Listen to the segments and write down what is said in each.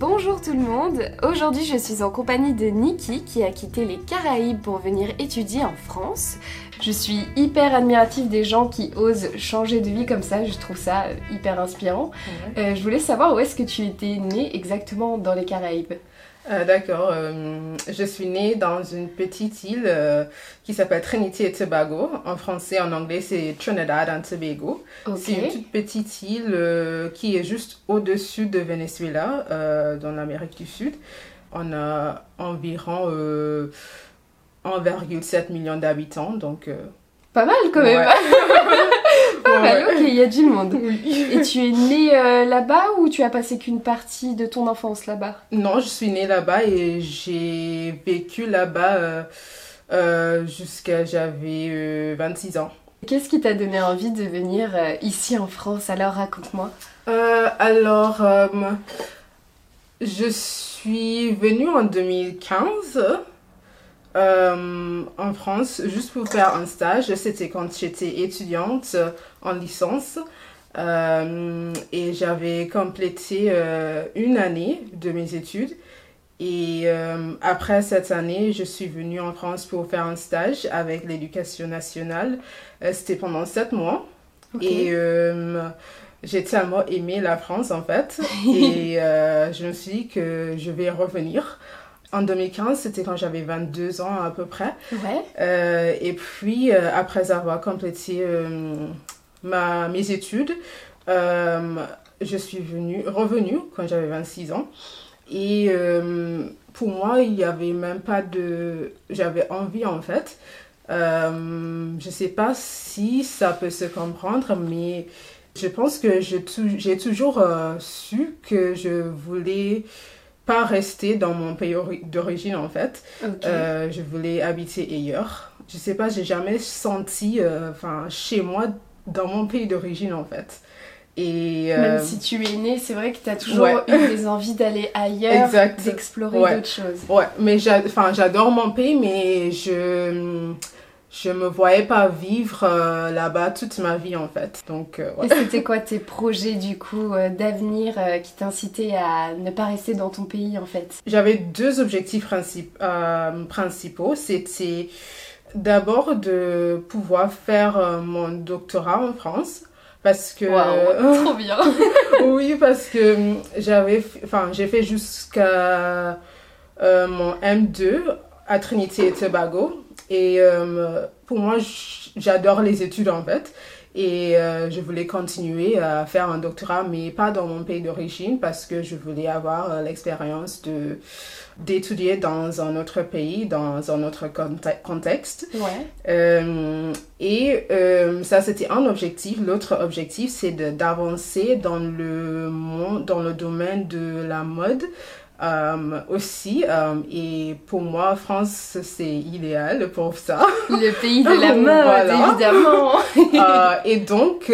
Bonjour tout le monde, aujourd'hui je suis en compagnie de Nikki qui a quitté les Caraïbes pour venir étudier en France. Je suis hyper admirative des gens qui osent changer de vie comme ça, je trouve ça hyper inspirant. Euh, je voulais savoir où est-ce que tu étais née exactement dans les Caraïbes Euh, D'accord. euh, je suis née dans une petite île euh, qui s'appelle Trinity et Tobago. En français, en anglais, c'est Trinidad and Tobago. C'est une toute petite île euh, qui est juste au-dessus de Venezuela, euh, dans l'Amérique du Sud. On a environ euh, 1,7 million d'habitants, donc... euh, Pas mal quand même ouais. Mal, ouais. ok, il y a du monde. Oui. Et tu es née euh, là-bas ou tu as passé qu'une partie de ton enfance là-bas? Non, je suis née là-bas et j'ai vécu là-bas euh, euh, jusqu'à j'avais euh, 26 ans. Qu'est-ce qui t'a donné envie de venir euh, ici en France? Alors raconte-moi. Euh, alors, euh, je suis venue en 2015 euh, en France juste pour faire un stage. C'était quand j'étais étudiante en licence. Euh, et j'avais complété euh, une année de mes études. Et euh, après cette année, je suis venue en France pour faire un stage avec l'éducation nationale. C'était pendant sept mois. Et j'ai tellement aimé la France en fait. et je me suis dit que je vais revenir. En 2015, c'était quand j'avais 22 ans à peu près. Ouais. Et puis, après avoir complété ma, mes études, euh, je suis venue, revenue quand j'avais 26 ans. Et euh, pour moi, il n'y avait même pas de... J'avais envie en fait. Euh, je ne sais pas si ça peut se comprendre, mais je pense que j'ai toujours su que je voulais pas rester dans mon pays ori- d'origine en fait. Euh, je voulais habiter ailleurs. Je sais pas, j'ai jamais senti, euh, chez moi, dans mon pays d'origine, en fait. Et euh, Même si tu es née, c'est vrai que tu as toujours ouais. eu des envies d'aller ailleurs, d'explorer Ouais. d'autres choses. ouais, mais j'adore mon pays, mais je je me voyais pas vivre euh, là-bas toute ma vie, en fait. Donc, euh, ouais. Et c'était quoi tes projets du coup euh, d'avenir qui t'incitaient à ne pas rester dans ton pays en fait? J'avais deux objectifs princip- principaux. C'était d'abord de pouvoir faire euh, mon doctorat en France. Parce que trop bien Oui, parce que hum, j'avais, enfin, j'ai fait jusqu'à euh, mon M2 à Trinité et Tobago. Et euh, pour moi, j'adore les études en fait. Et euh, je voulais continuer à faire un doctorat, mais pas dans mon pays d'origine, parce que je voulais avoir euh, l'expérience de d'étudier dans un autre pays, dans un autre conte- contexte. Ouais. Euh, et euh, ça, c'était un objectif. L'autre objectif, c'est d'avancer dans le monde, dans le domaine de la mode euh, aussi. Euh, et pour moi, France, c'est idéal pour ça. Le pays de la mode, évidemment Euh, et donc,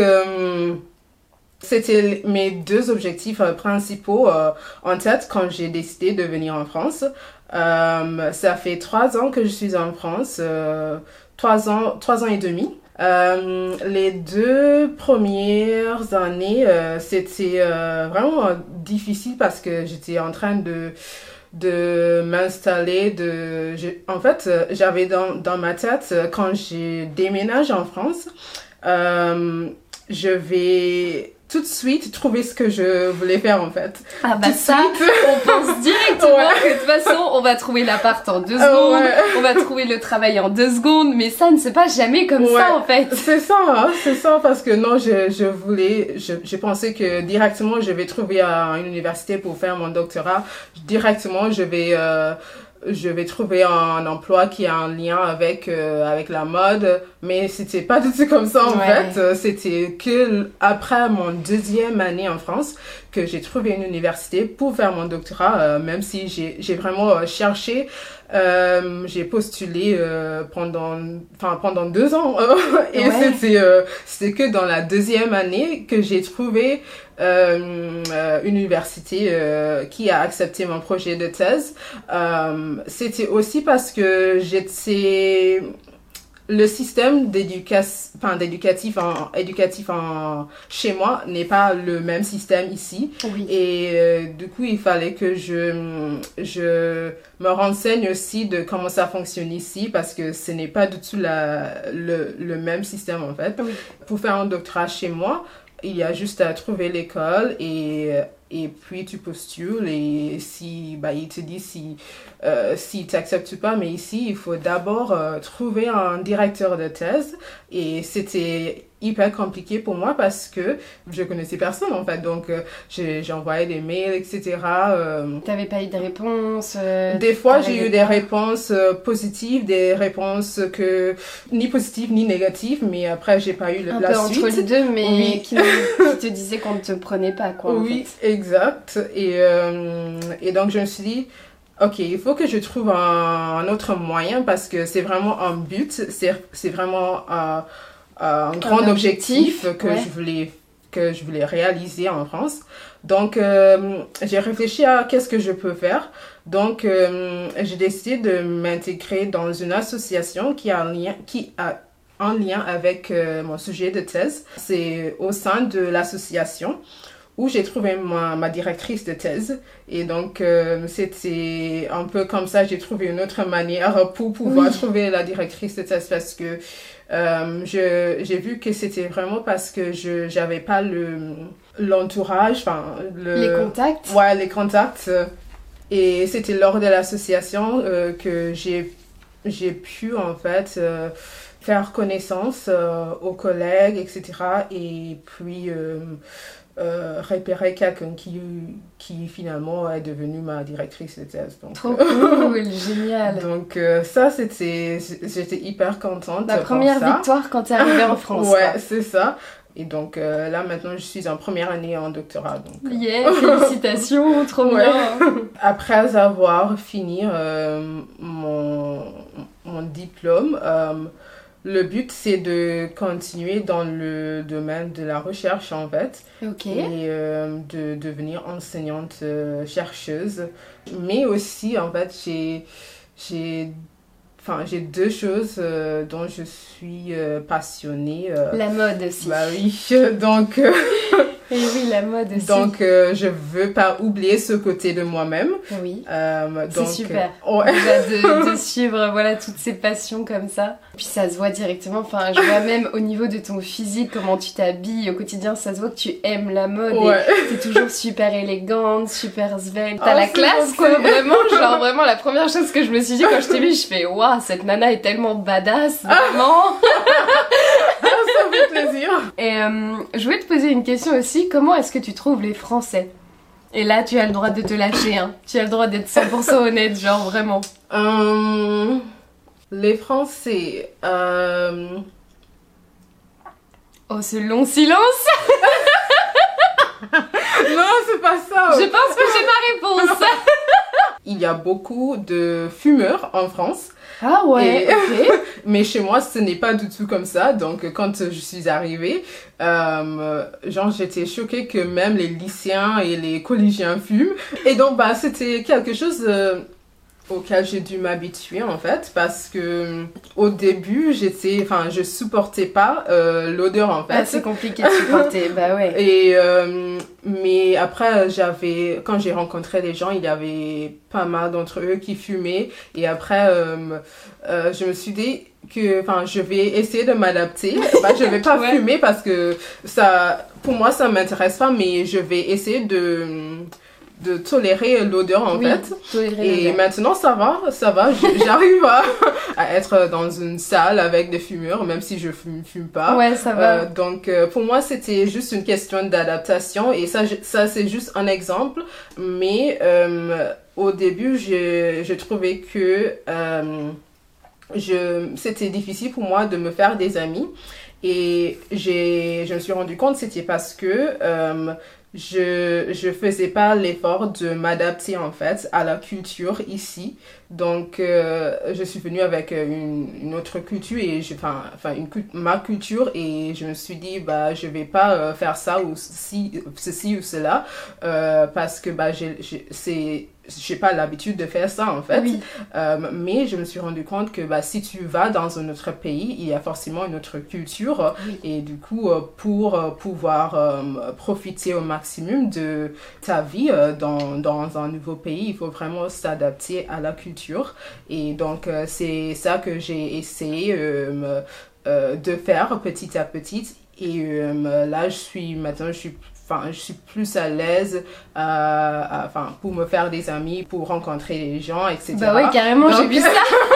c'était mes deux objectifs principaux en tête quand j'ai décidé de venir en France. Ça fait trois ans que je suis en France, trois ans, trois ans et demi. Euh, les deux premières années, euh, c'était euh, vraiment difficile parce que j'étais en train de de m'installer de je- en fait j'avais dans, dans ma tête quand j'ai déménagé en France je vais tout de suite trouver ce que je voulais faire en fait Ah bah Tout ça, suite. on pense directement Ouais. que de toute façon, on va trouver l'appart en deux Ah secondes, ouais. on va trouver le travail en deux secondes, mais ça ne se passe jamais comme Ouais. ça en fait. C'est ça, hein, c'est ça, parce que non, je, je voulais, je, je pensais que directement je vais trouver à une université pour faire mon doctorat. Directement, je vais, euh, je vais trouver un emploi qui a un lien avec, euh, avec la mode, mais c'était pas du tout comme ça en Ouais. fait. C'était que après mon deuxième année en France que j'ai trouvé une université pour faire mon doctorat, euh, même si j'ai j'ai vraiment euh, cherché euh, j'ai postulé euh, pendant, enfin pendant deux ans et Ouais. c'était euh, c'était que dans la deuxième année que j'ai trouvé euh, une université euh, qui a accepté mon projet de thèse. Euh, c'était aussi parce que j'étais le système enfin, d'éducatif en, éducatif en, chez moi n'est pas le même système ici. Oui. Et euh, du coup, il fallait que je, je me renseigne aussi de comment ça fonctionne ici parce que ce n'est pas du tout la, le, le même système en fait. Oui. Pour faire un doctorat chez moi, il y a juste à trouver l'école et, puis tu postules et si, bah, il te dit si, euh, si ou pas. Mais ici, il faut d'abord euh, trouver un directeur de thèse et c'était hyper compliqué pour moi parce que je connaissais personne en fait. Donc euh, j'ai envoyé des mails, etc. Euh, T'avais pas eu de réponse euh, des fois, j'ai eu des réponses euh, positives, des réponses que ni positives ni négatives, mais après j'ai pas eu le- Un la peu suite. entre les deux, mais Oui. qui, qui te disait qu'on ne te prenait pas, quoi. en oui, fait. exact. Et, euh, et donc je me suis dit, ok, il faut que je trouve un, un autre moyen parce que c'est vraiment un but, c'est c'est vraiment un, un grand objectif, objectif, que ouais. je voulais que je voulais réaliser en France. Donc euh, j'ai réfléchi à qu'est-ce que je peux faire. Donc euh, j'ai décidé de m'intégrer dans une association qui a un lien qui a un lien avec euh, mon sujet de thèse. C'est au sein de l'association où j'ai trouvé ma, ma directrice de thèse. Et donc, euh, c'était un peu comme ça, j'ai trouvé une autre manière pour pouvoir Oui. trouver la directrice de thèse parce que euh, je- j'ai vu que c'était vraiment parce que je j'avais pas le l'entourage, enfin, le... Les contacts Ouais, les contacts. Et c'était lors de l'association euh, que j'ai j'ai pu en fait euh, faire connaissance euh, aux collègues, etc. Et puis euh, euh, repérer quelqu'un qui, qui finalement est devenu ma directrice de thèse. Donc, Trop cool, génial. donc euh, ça, c'était, j'étais hyper contente. La première ça. victoire quand t'es arrivée en France. Ouais, c'est ça. Et donc euh, là, maintenant, je suis en première année en doctorat. Donc, euh, Yeah, félicitations, trop Ouais. bien. Après avoir fini euh, mon, mon diplôme, euh, le but c'est de continuer dans le domaine de la recherche en fait Ok. et euh, de devenir enseignante euh, chercheuse. Mais aussi en fait j'ai j'ai enfin j'ai deux choses euh, dont je suis passionnée. La mode aussi. bah oui, donc Et oui, la mode aussi. donc euh, je veux pas oublier ce côté de moi-même. oui. Euh, C'est super. euh. Déjà de, de suivre voilà toutes ces passions comme ça. Puis ça se voit directement. Enfin, je vois même au niveau de ton physique, comment tu t'habilles au quotidien, ça se voit que tu aimes la mode Ouais. et t'es toujours super élégante, super svelte. T'as Ah, la c'est classe quoi, vraiment. Genre vraiment la première chose que je me suis dit quand je t'ai vu, je fais waouh, cette nana est tellement badass, vraiment. Fait plaisir. Et euh, je voulais te poser une question aussi. Comment est-ce que tu trouves les Français? Et là, tu as le droit de te lâcher. Hein. Tu as le droit d'être 100% honnête, genre vraiment. Euh, les Français. euh, Oh, ce long silence Non, c'est pas ça. Je pense que j'ai ma réponse. Il y a beaucoup de fumeurs en France, Ah ouais, Et- mais chez moi, ce n'est pas du tout comme ça. Donc, quand je suis arrivée, euh, genre, j'étais choquée que même les lycéens et les collégiens fument. Et donc, bah, c'était quelque chose euh, auquel j'ai dû m'habituer, en fait, parce que euh, au début, j'étais, enfin, je supportais pas euh, l'odeur, en fait. Ah, c'est compliqué de supporter, bah ouais. Et euh, mais après j'avais quand j'ai rencontré les gens, il y avait pas mal d'entre eux qui fumaient et après euh, euh, je me suis dit que enfin je vais essayer de m'adapter. Bah, je vais pas Ouais. fumer parce que ça pour moi ça m'intéresse pas mais je vais essayer de de tolérer l'odeur en oui, fait. Et maintenant, ça va, ça va. J'arrive à, à être dans une salle avec des fumeurs, même si je fume, fume pas. Ouais, ça va. Euh, donc, euh, pour moi, c'était juste une question d'adaptation. Et ça, ça c'est juste un exemple. Mais euh, au début, je, je trouvais que je, c'était difficile pour moi de me faire des amis. Et j'ai, je me suis rendu compte, c'était parce que euh, je je faisais pas l'effort de m'adapter en fait à la culture ici donc euh, je suis venue avec une, une autre culture et je enfin enfin une ma culture et je me suis dit bah je vais pas euh, faire ça ou si ceci ou cela euh, parce que bah j'ai c'est j'ai pas l'habitude de faire ça en fait. Euh, mais je me suis rendu compte que bah, si tu vas dans un autre pays, il y a forcément une autre culture. Et du coup, euh, pour euh, pouvoir profiter au maximum de ta vie dans, dans un nouveau pays, il faut vraiment s'adapter à la culture. Et donc, c'est ça que j'ai essayé de faire petit à petit. Et là, je suis maintenant, je suis enfin, je suis plus à l'aise euh, enfin, pour me faire des amis, pour rencontrer les gens, etc. Bah oui, carrément, j'ai vu ça.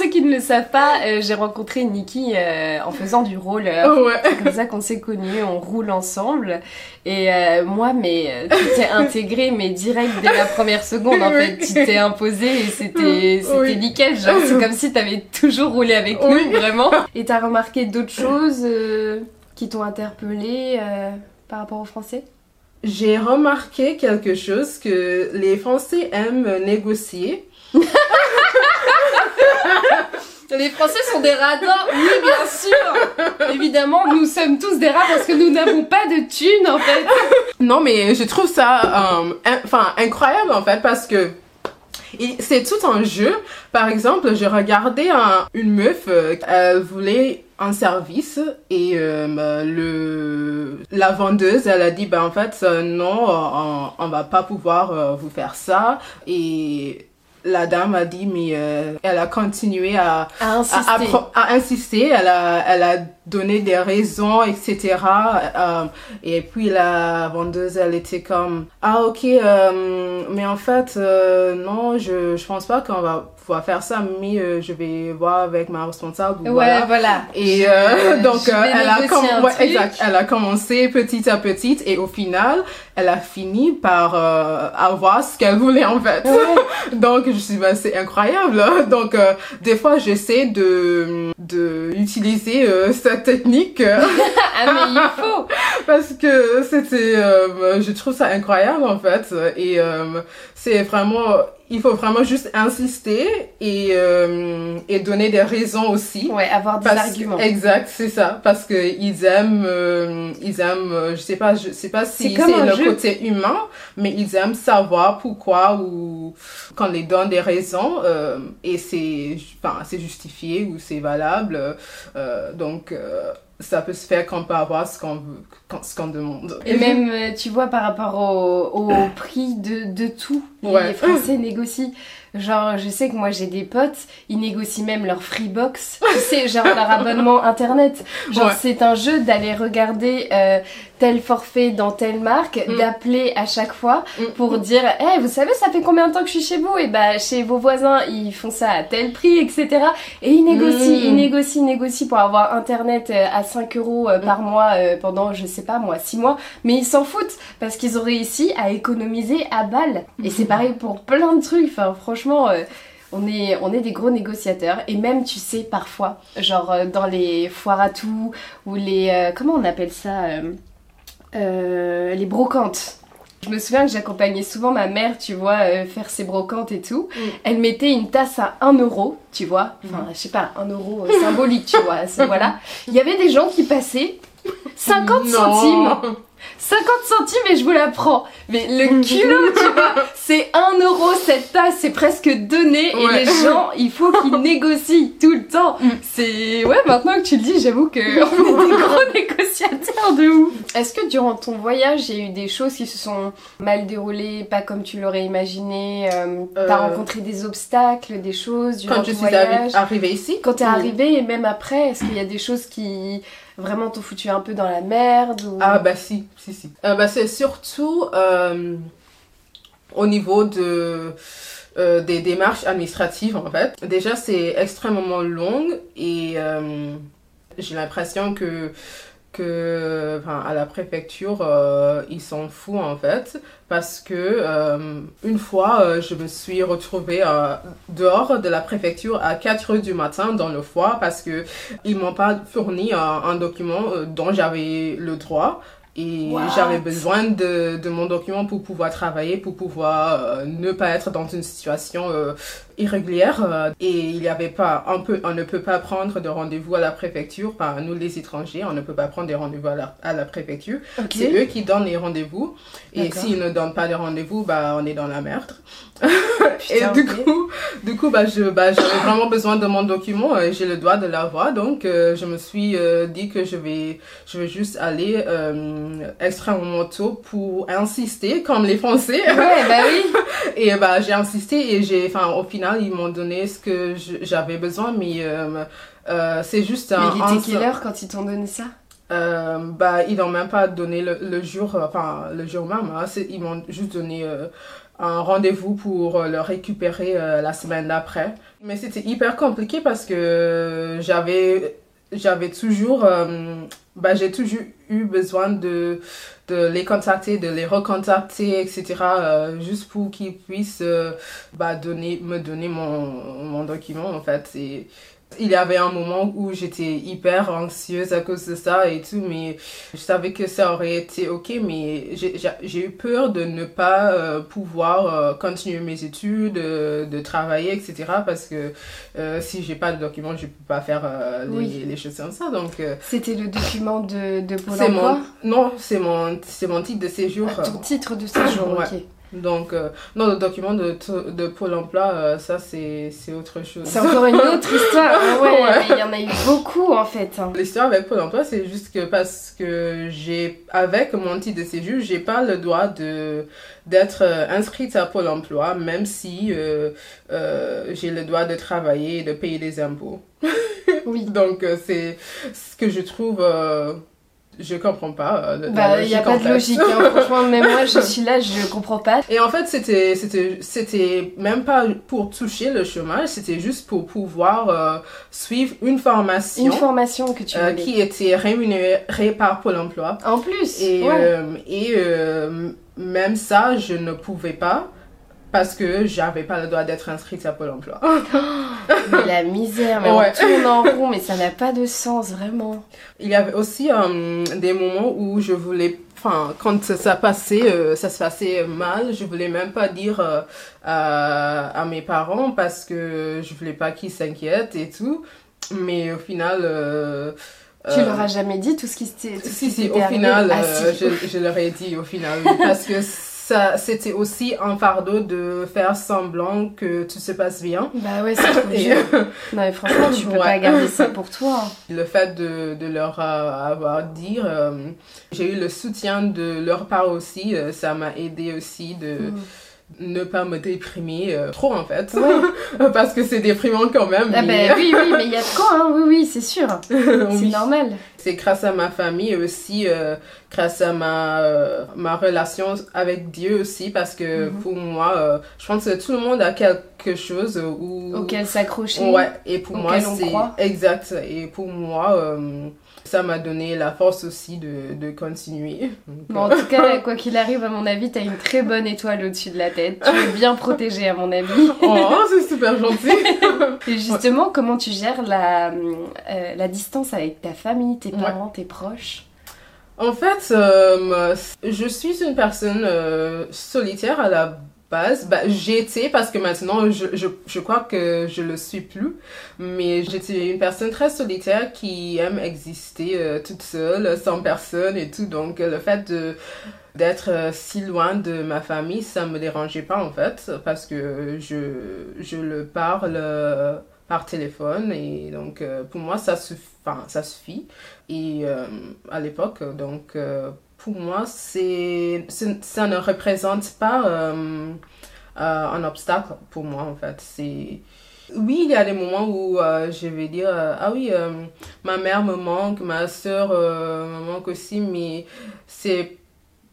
pour ceux qui ne le savent pas, euh, j'ai rencontré Nikki euh, en faisant du roller. C'est comme ça qu'on s'est connus, on roule ensemble. Et moi, mais tu t'es intégré, mais direct dès la première seconde, en fait. Tu t'es imposé et c'était c'était nickel. Genre, c'est comme si t'avais toujours roulé avec nous, vraiment. Et t'as remarqué d'autres choses qui t'ont interpellé euh, par rapport aux Français? J'ai remarqué quelque chose que les Français aiment négocier. Les Français sont des radins, oui bien sûr. Évidemment, nous sommes tous des rats parce que nous n'avons pas de thunes en fait. Non mais je trouve ça, euh, enfin incroyable en fait parce que c'est tout un jeu. Par exemple, j'ai regardé une meuf, euh, elle voulait un service et euh, le la vendeuse elle a dit ben en fait non on, on va pas pouvoir vous faire ça et la dame a dit, mais euh, elle a continué à, à insister. À, insister. Elle a, elle a donné des raisons, etc. Euh, et puis la vendeuse, elle était comme, ah ok, euh, mais en fait, non, je, je pense pas qu'on va pouvoir faire ça, mais je vais voir avec ma responsable. Ouais, voilà. Et donc, elle, a ouais, exact, elle a commencé petit à petit et au final, elle a fini par avoir ce qu'elle voulait en fait. donc, je suis bah, c'est incroyable. Donc euh, des fois j'essaie de de utiliser euh, cette technique. ah mais il faut parce que c'était euh, je trouve ça incroyable en fait et c'est vraiment il faut vraiment juste insister et, euh, et donner des raisons aussi. Ouais, avoir des arguments. exact, c'est ça. Parce que ils aiment, euh, ils aiment, euh, je sais pas, je sais pas si c'est le côté humain, mais ils aiment savoir pourquoi ou quand on les donne des raisons et c'est, enfin, c'est justifié ou c'est valable. donc, ça peut se faire quand on peut avoir ce qu'on veut, ce qu'on demande. Et même, euh, tu vois, par rapport au, au prix de, de tout, les Français négocient. Genre, je sais que moi j'ai des potes, ils négocient même leur Freebox, tu sais, genre leur abonnement internet. Genre, c'est un jeu d'aller regarder euh, tel forfait dans telle marque, mm. d'appeler à chaque fois mm. pour dire, eh, vous savez, ça fait combien de temps que je suis chez vous? Et bah, chez vos voisins, ils font ça à tel prix, etc. Et ils négocient, mm. ils négocient, ils négocient pour avoir internet euh, à 5 euros euh, par mois pendant, je sais pas moi, 6 mois. Mais ils s'en foutent parce qu'ils ont réussi à économiser à balle. Et c'est pareil pour plein de trucs. Enfin, franchement, euh, on est, on est des gros négociateurs. Et même, tu sais, parfois, genre euh, dans les foires à tout, ou les. Euh, comment on appelle ça Les brocantes. Je me souviens que j'accompagnais souvent ma mère, tu vois, faire ses brocantes et tout. Mm. Elle mettait une tasse à 1 euro, tu vois. Enfin, mm. je sais pas, 1 euro symbolique, tu vois. voilà. Il y avait des gens qui passaient 50 centimes 50 centimes et je vous la prends. Mais le culot, tu vois, c'est 1 euro cette tasse, c'est presque donné et les gens, il faut qu'ils négocient tout le temps. Mm. C'est, ouais, maintenant que tu le dis, j'avoue que on est des gros négociateurs de ouf. Est-ce que durant ton voyage, il y a eu des choses qui se sont mal déroulées, pas comme tu l'aurais imaginé euh, T'as euh. rencontré des obstacles, des choses durant Quand je suis arrivée ici Quand t'es arrivée et même après, est-ce qu'il y a des choses qui vraiment t'ont foutu un peu dans la merde ou... Ah bah si, si, si. Euh, bah, c'est surtout euh, au niveau de... Euh, des démarches administratives en fait. Déjà c'est extrêmement long et j'ai l'impression que que enfin, à la préfecture euh, ils s'en foutent en fait parce que euh, une fois euh, je me suis retrouvée dehors de la préfecture à 4 heures du matin dans le froid parce que ils m'ont pas fourni un, document dont j'avais le droit Et j'avais besoin de, de mon document pour pouvoir travailler, pour pouvoir euh, ne pas être dans une situation euh, irrégulière. euh, et il y avait pas, on, peut, on ne peut pas prendre de rendez-vous à la préfecture. Enfin, nous les étrangers, on ne peut pas prendre des rendez-vous à la, à la préfecture. C'est eux qui donnent les rendez-vous. Et s'ils ne donnent pas les rendez-vous, bah, on est dans la merde. Putain, et du coup, du coup, bah, je, bah, j'avais vraiment besoin de mon document et j'ai le droit de l'avoir. Donc, euh, je me suis euh, dit que je vais, je vais juste aller euh, mon moto pour insister, comme les Français. Ouais, bah oui. Et bah, j'ai insisté et j'ai, enfin, au final, ils m'ont donné ce que j'avais besoin, mais euh, euh, c'est juste Mais un. il un- était quelle heure quand ils t'ont donné ça? Euh, bah, ils n'ont même pas donné le, le jour, enfin, le jour même. hein. Ils m'ont juste donné euh, un rendez-vous pour le récupérer euh, la semaine d'après. Mais c'était hyper compliqué parce que j'avais, j'avais toujours, bah, j'ai toujours eu besoin de, de les contacter, de les recontacter, etc. euh, juste pour qu'ils puissent, euh, bah, me donner mon, document, en fait. Il y avait un moment où j'étais hyper anxieuse à cause de ça et tout, mais je savais que ça aurait été ok, mais j'ai eu peur de ne pas euh, pouvoir euh, continuer mes études, euh, de travailler, etc. Parce que euh, si j'ai pas de document, je peux pas faire euh, les, Oui. les choses comme ça. Donc, euh, C'était le document de, de Pôle c'est emploi? mon, non, c'est mon, c'est mon titre de séjour. Ah, Ton titre de séjour, Ouais. ok. Donc, euh, non, le document de, de Pôle emploi, euh, ça, c'est c'est autre chose. C'est encore une autre histoire. Ah ouais, il y en a eu beaucoup en fait. L'histoire avec Pôle emploi, c'est juste que parce que j'ai, avec mon titre de séjour, j'ai pas le droit de d'être euh, inscrite à Pôle emploi, même si euh, euh, j'ai le droit de travailler et de payer des impôts. Oui. Donc, euh, c'est ce que je trouve. Euh, je comprends pas. euh, la Bah, il n'y a pas de logique. hein. Franchement, même moi, je suis là, je comprends pas. Et en fait, c'était, c'était, c'était même pas pour toucher le chômage, c'était juste pour pouvoir euh, suivre une formation Une formation que tu euh, qui était rémunérée par Pôle emploi. En plus, Et, ouais. euh, et euh, même ça, je ne pouvais pas parce que j'avais pas le droit d'être inscrite à Pôle emploi. Mais la misère, mais Ouais. on tourne en rond, mais ça n'a pas de sens, vraiment. Il y avait aussi euh, des moments où je voulais, enfin, quand ça passait, euh, ça se passait mal, je voulais même pas dire euh, à, à mes parents parce que je voulais pas qu'ils s'inquiètent et tout. Mais au final, Tu euh, leur as jamais dit tout ce qui s'était Si, si, au arrivé? final, Ah, euh, je, je leur ai dit au final, parce que ça, c'était aussi un fardeau de faire semblant que tout se passe bien. Bah ouais, c'est dur. Non, mais franchement, tu peux Ouais. pas garder ça pour toi. le fait de, de leur euh, avoir dit, euh, j'ai eu le soutien de leur part aussi, euh, ça m'a aidé aussi de Mm. Ne pas me déprimer euh, trop en fait, Ouais. parce que c'est déprimant quand même. Ah mais- bah oui, oui, mais il y a de quoi, hein. Oui, oui, c'est sûr. C'est Oui. normal. C'est grâce à ma famille aussi euh, grâce à ma, euh, ma relation avec Dieu aussi parce que Mhm. pour moi, euh, je pense que tout le monde a quelque chose où... Auquel s'accrocher. Ouais, et pour moi c'est exact. Et pour moi, euh, ça m'a donné la force aussi de, de continuer. Donc, Bon, en tout cas, quoi qu'il arrive, à mon avis, t'as une très bonne étoile au-dessus de la tête. Tu es bien protégée, à mon avis. Oh, c'est super gentil. Et justement, comment tu gères la, euh, la distance avec ta famille, tes Ouais. parents, tes proches? En fait, euh, je suis une personne euh, solitaire à la Bah, j'étais parce que maintenant, je, je, je crois que je le suis plus. Mais j'étais une personne très solitaire qui aime exister euh, toute seule, sans personne et tout. Donc, le fait de d'être euh, si loin de ma famille, ça me dérangeait pas en fait, parce que je, je le parle euh, par téléphone et donc pour moi ça suffit. Et à l'époque, donc pour moi, c'est, ça ne représente pas euh, euh, un obstacle pour moi en fait. C'est oui, il y a des moments où euh, je vais dire ah oui, ma mère me manque, ma soeur me manque aussi, mais c'est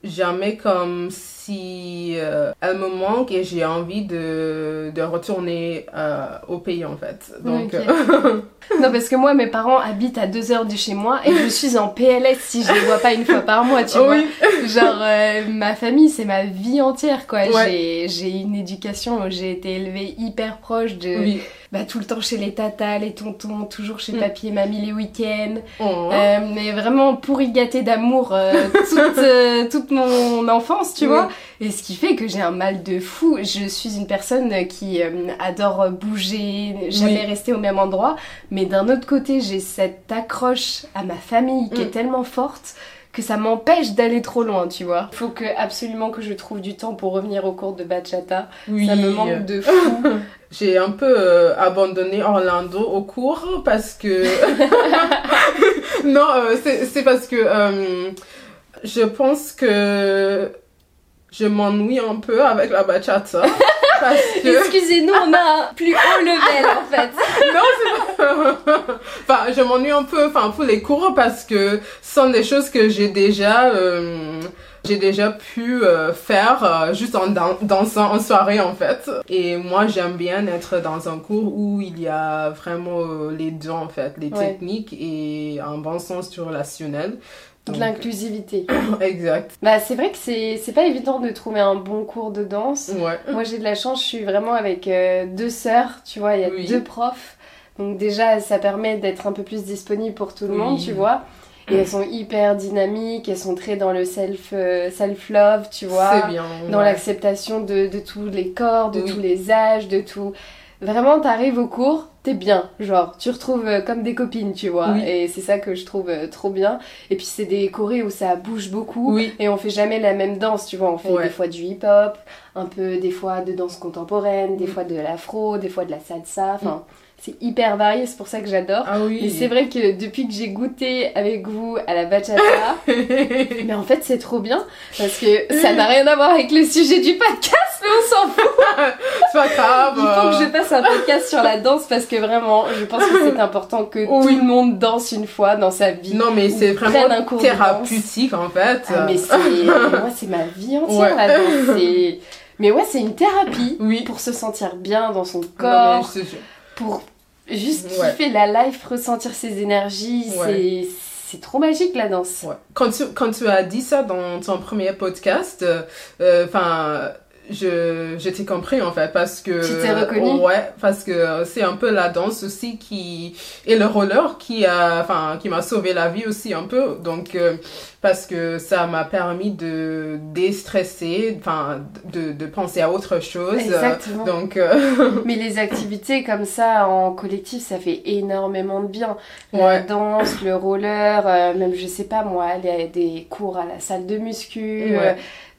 jamais comme si euh, elle me manque et j'ai envie de, de retourner euh, au pays en fait. Donc, euh, Non, parce que moi, mes parents habitent à deux heures de chez moi et je suis en PLS si je les vois pas une fois par mois, tu vois. Genre, euh, ma famille, c'est ma vie entière, quoi. Ouais. J'ai, une éducation j'ai été élevée hyper proche de, oui, bah, tout le temps chez les tatas, les tontons, toujours chez papy et mamie les week-ends. Oh. Euh, mais vraiment pourri gâté d'amour euh, toute, euh, toute mon enfance, tu Oui. vois. Et ce qui fait que j'ai un mal de fou. Je suis une personne qui euh, adore bouger, jamais Oui. rester au même endroit. Mais d'un autre côté, j'ai cette accroche à ma famille qui Mm. est tellement forte que ça m'empêche d'aller trop loin, tu vois. Faut que absolument que je trouve du temps pour revenir au cours de bachata. Oui. Ça me manque de fou. J'ai un peu euh, abandonné Orlando au cours parce que... non, euh, c'est parce que je pense que je m'ennuie un peu avec la bachata. parce que... Excusez-nous, on a un plus haut level en fait. non, c'est pas... enfin, je m'ennuie un peu enfin, pour les cours parce que ce sont des choses que j'ai déjà... euh, j'ai déjà pu euh, faire euh, juste en dan- dansant en soirée en fait. Et moi j'aime bien être dans un cours où il y a vraiment euh, les deux en fait, les Ouais. techniques et un bon sens relationnel. De Donc, l'inclusivité. Exact. Bah c'est vrai que c'est c'est pas évident de trouver un bon cours de danse. Ouais. Moi j'ai de la chance, je suis vraiment avec euh, deux sœurs, tu vois, il y a Oui. deux profs. Donc déjà ça permet d'être un peu plus disponible pour tout le Oui. monde, tu vois. Et elles sont hyper dynamiques, elles sont très dans le self euh, self love, tu vois. C'est bien. Dans ouais. l'acceptation de, de tous les corps, de Oui. tous les âges, de tout. Vraiment, t'arrives au cours, t'es bien, genre, tu retrouves euh, comme des copines, tu vois. Oui. Et c'est ça que je trouve euh, trop bien. Et puis, c'est des chorés où ça bouge beaucoup. Oui. Et on fait jamais la même danse, tu vois. On fait Ouais. des fois du hip-hop, un peu des fois de danse contemporaine, des fois de l'afro, des fois de la salsa. Enfin, c'est hyper varié, c'est pour ça que j'adore. Ah oui. Et c'est vrai que depuis que j'ai goûté avec vous à la bachata, mais en fait c'est trop bien parce que ça n'a rien à voir avec le sujet du podcast, mais on s'en fout. c'est pas grave. Il faut que je fasse un podcast sur la danse parce que vraiment, je pense que c'est important que Oui. tout le monde danse une fois dans sa vie. Non, mais c'est vraiment un cours thérapeutique en fait. Ah, mais c'est moi c'est ma vie entière Ouais. la danse. Mais ouais, c'est une thérapie Oui. pour se sentir bien dans son Non, mais corps, je. Pour juste Ouais. kiffer la life, ressentir ses énergies. Ouais. C'est c'est trop magique la danse. Ouais. Quand, tu, quand tu as dit ça dans ton premier podcast, euh, enfin, je, je t'ai compris en fait parce que. Tu t'es reconnu? Ouais, parce que c'est un peu la danse aussi qui. Et le roller qui a. Enfin, qui m'a sauvé la vie aussi un peu. Donc, euh, parce que ça m'a permis de déstresser, enfin, de, de penser à autre chose. Exactement. Donc, euh, Mais les activités comme ça en collectif, ça fait énormément de bien. La ouais. danse, le roller, euh, même je sais pas moi, aller à des cours à la salle de muscu, Ouais.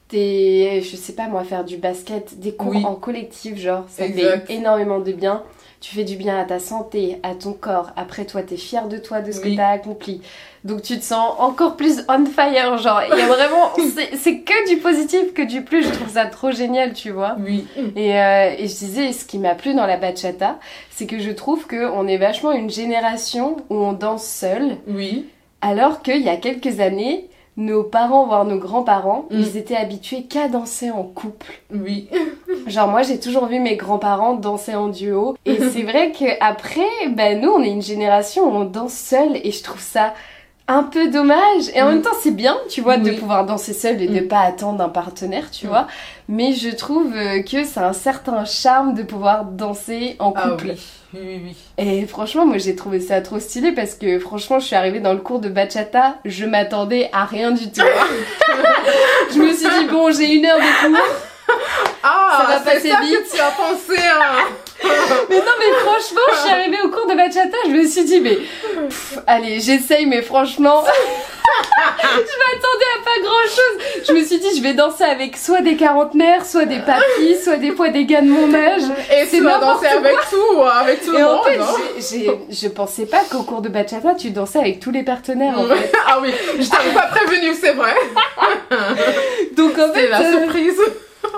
Des, je sais pas moi, faire du basket, des cours Oui. en collectif, genre, ça Exact. fait énormément de bien. Tu fais du bien à ta santé, à ton corps. Après, toi, t'es fier de toi, de ce que Oui. t'as accompli. Donc, tu te sens encore plus on fire, genre. Il y a vraiment, c'est c'est que du positif, que du plus. Je trouve ça trop génial, tu vois. Oui. Et, euh, et je disais, ce qui m'a plu dans la bachata, c'est que je trouve qu'on est vachement une génération où on danse seul, Oui. alors qu'il y a quelques années, nos parents, voire nos grands-parents, Mm. ils étaient habitués qu'à danser en couple. Oui. Genre moi, j'ai toujours vu mes grands-parents danser en duo. Et c'est vrai qu'après, ben, nous, on est une génération où on danse seul, et je trouve ça un peu dommage. Et en Mm. même temps, c'est bien, tu vois, de pouvoir danser seul et de Mm. pas attendre un partenaire, tu Mm. vois. Mais je trouve euh, que c'est un certain charme de pouvoir danser en Ah couple. oui. Oui, oui. Et franchement, moi j'ai trouvé ça trop stylé parce que franchement, je suis arrivée dans le cours de bachata, je m'attendais à rien du tout. je me suis dit, bon, j'ai une heure de cours. Ah, Ça va passer ça vite. que tu as pensé à... Mais non, mais franchement, je suis arrivée au cours de bachata, je me suis dit, mais pff, allez, j'essaye, mais franchement, je m'attendais à pas grand chose. Je me suis dit, je vais danser avec soit des quarantenaires, soit des papis, soit des fois des gars de mon âge. Et C'est danser avec tout, avec tout Et le en monde. fait, hein. j'ai- j'ai- je pensais pas qu'au cours de bachata, tu dansais avec tous les partenaires, en fait. ah oui, je t'avais pas prévenu, c'est vrai. Donc en C'est fait, la euh, surprise.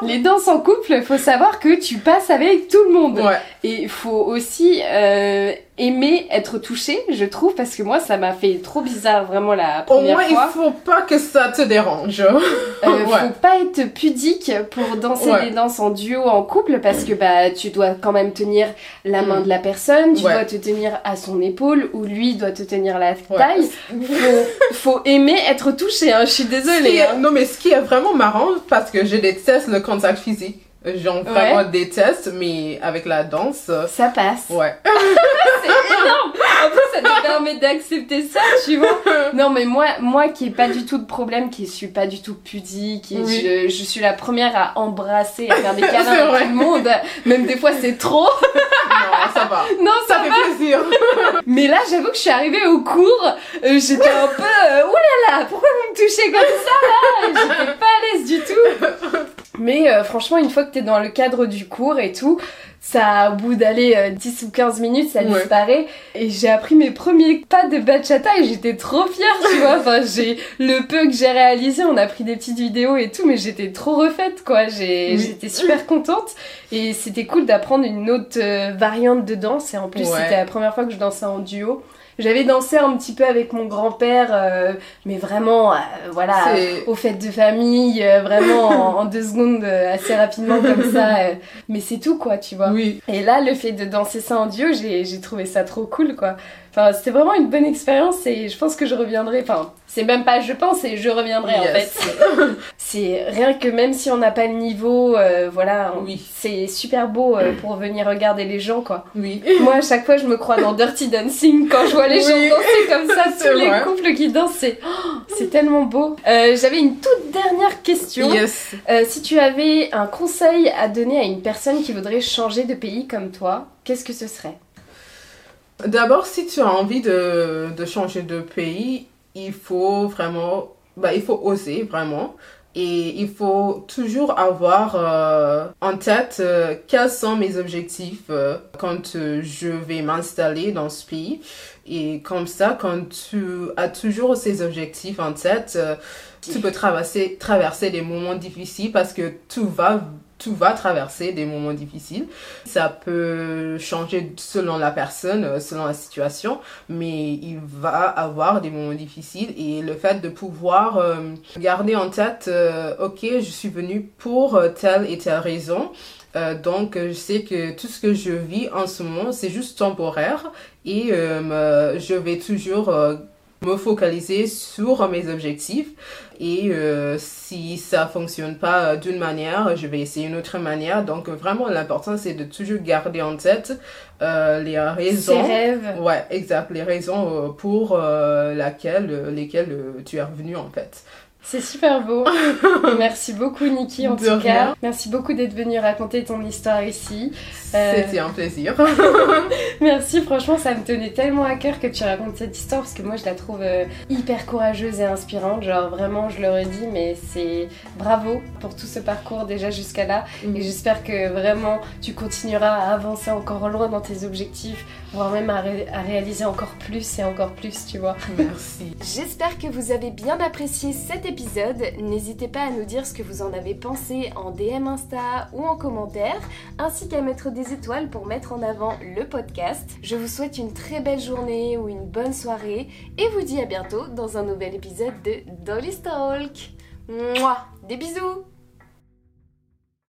les danses en couple, faut savoir que tu passes avec tout le monde. Ouais. Et il faut aussi euh, aimer être touché, je trouve, parce que moi, ça m'a fait trop bizarre vraiment la Au première moins, il fois. faut pas que ça te dérange. Euh, Ouais. Faut pas être pudique pour danser Ouais. des danses en duo, en couple, parce que bah tu dois quand même tenir la main Mm. de la personne, tu Ouais. dois te tenir à son épaule, ou lui doit te tenir la taille. Faut, faut aimer être touché, hein, je suis désolée. est- hein. Non, mais ce qui est vraiment marrant, parce que je déteste le contact physique. J'en vraiment déteste, mais avec la danse. Ça passe. Ouais. c'est énorme. En plus, ça te permet d'accepter ça, tu vois. Non, mais moi, moi qui ai pas du tout de problème, qui suis pas du tout pudique, qui je, je, suis la première à embrasser, à faire des câlins à tout le monde. Même des fois, c'est trop. non, ça va. Non, ça, ça fait plaisir. mais là, j'avoue que je suis arrivée au cours, euh, j'étais un peu, euh, oulala, pourquoi vous me touchez comme ça là? J'étais pas à l'aise du tout. Mais euh, franchement, une fois que t'es dans le cadre du cours et tout, ça, au bout d'aller 10 ou 15 minutes, ça disparaît. Et j'ai appris mes premiers pas de bachata et j'étais trop fière, tu vois. Enfin, j'ai, le peu que j'ai réalisé, on a pris des petites vidéos et tout, mais j'étais trop refaite, quoi. J'étais super contente. Et c'était cool d'apprendre une autre variante de danse. Et en plus, c'était la première fois que je dansais en duo. J'avais dansé un petit peu avec mon grand-père, euh, mais vraiment, euh, voilà, aux fêtes de famille, euh, vraiment en, deux secondes, assez rapidement comme ça. mais c'est tout, quoi, tu vois. Oui. Et là, le fait de danser ça en duo, j'ai trouvé ça trop cool, quoi. Enfin, c'était vraiment une bonne expérience et je pense que je reviendrai. Enfin, c'est même pas je pense et je reviendrai en fait. c'est rien que même si on n'a pas le niveau, euh, voilà, oui. c'est super beau euh, pour venir regarder les gens quoi. Oui. Moi, à chaque fois, je me crois dans Dirty Dancing quand je vois les gens danser comme ça, tous les couples qui dansent, c'est oh, tellement beau. Euh, j'avais une toute dernière question. Yes. si tu avais un conseil à donner à une personne qui voudrait changer de pays comme toi, qu'est-ce que ce serait? D'abord, si tu as envie de, de, changer de pays, il faut vraiment, bah, il faut oser vraiment. Et il faut toujours avoir euh, en tête euh, quels sont mes objectifs euh, quand je vais m'installer dans ce pays. Et comme ça, quand tu as toujours ces objectifs en tête, tu peux traverser, traverser des moments difficiles parce que tout va tout va traverser des moments difficiles. Ça peut changer selon la personne, euh, selon la situation, mais il va avoir des moments difficiles et le fait de pouvoir euh, garder en tête, euh, ok, je suis venu pour telle et telle raison. donc, je sais que tout ce que je vis en ce moment, c'est juste temporaire et je vais toujours me focaliser sur mes objectifs et euh, si ça fonctionne pas d'une manière, je vais essayer une autre manière. Donc vraiment l'important c'est de toujours garder en tête euh, les raisons. Ses rêves. Ouais, exact, les raisons euh, pour laquelle, lesquelles tu es revenu en fait. C'est super beau. Merci beaucoup Niki en tout cas. Merci beaucoup d'être venue raconter ton histoire ici. C'était un plaisir. Merci, franchement ça me tenait tellement à cœur que tu racontes cette histoire parce que moi je la trouve euh, hyper courageuse et inspirante. Genre vraiment je le redis mais c'est bravo pour tout ce parcours déjà jusqu'à là mm. et j'espère que vraiment tu continueras à avancer encore loin dans tes objectifs voire même à, à réaliser encore plus et encore plus tu vois. Merci. J'espère que vous avez bien apprécié cet épisode. N'hésitez pas à nous dire ce que vous en avez pensé en DM Insta ou en commentaire ainsi qu'à mettre des étoiles pour mettre en avant le podcast. Je vous souhaite une très belle journée ou une bonne soirée et vous dis à bientôt dans un nouvel épisode de Dolly Talk. Mouah Des bisous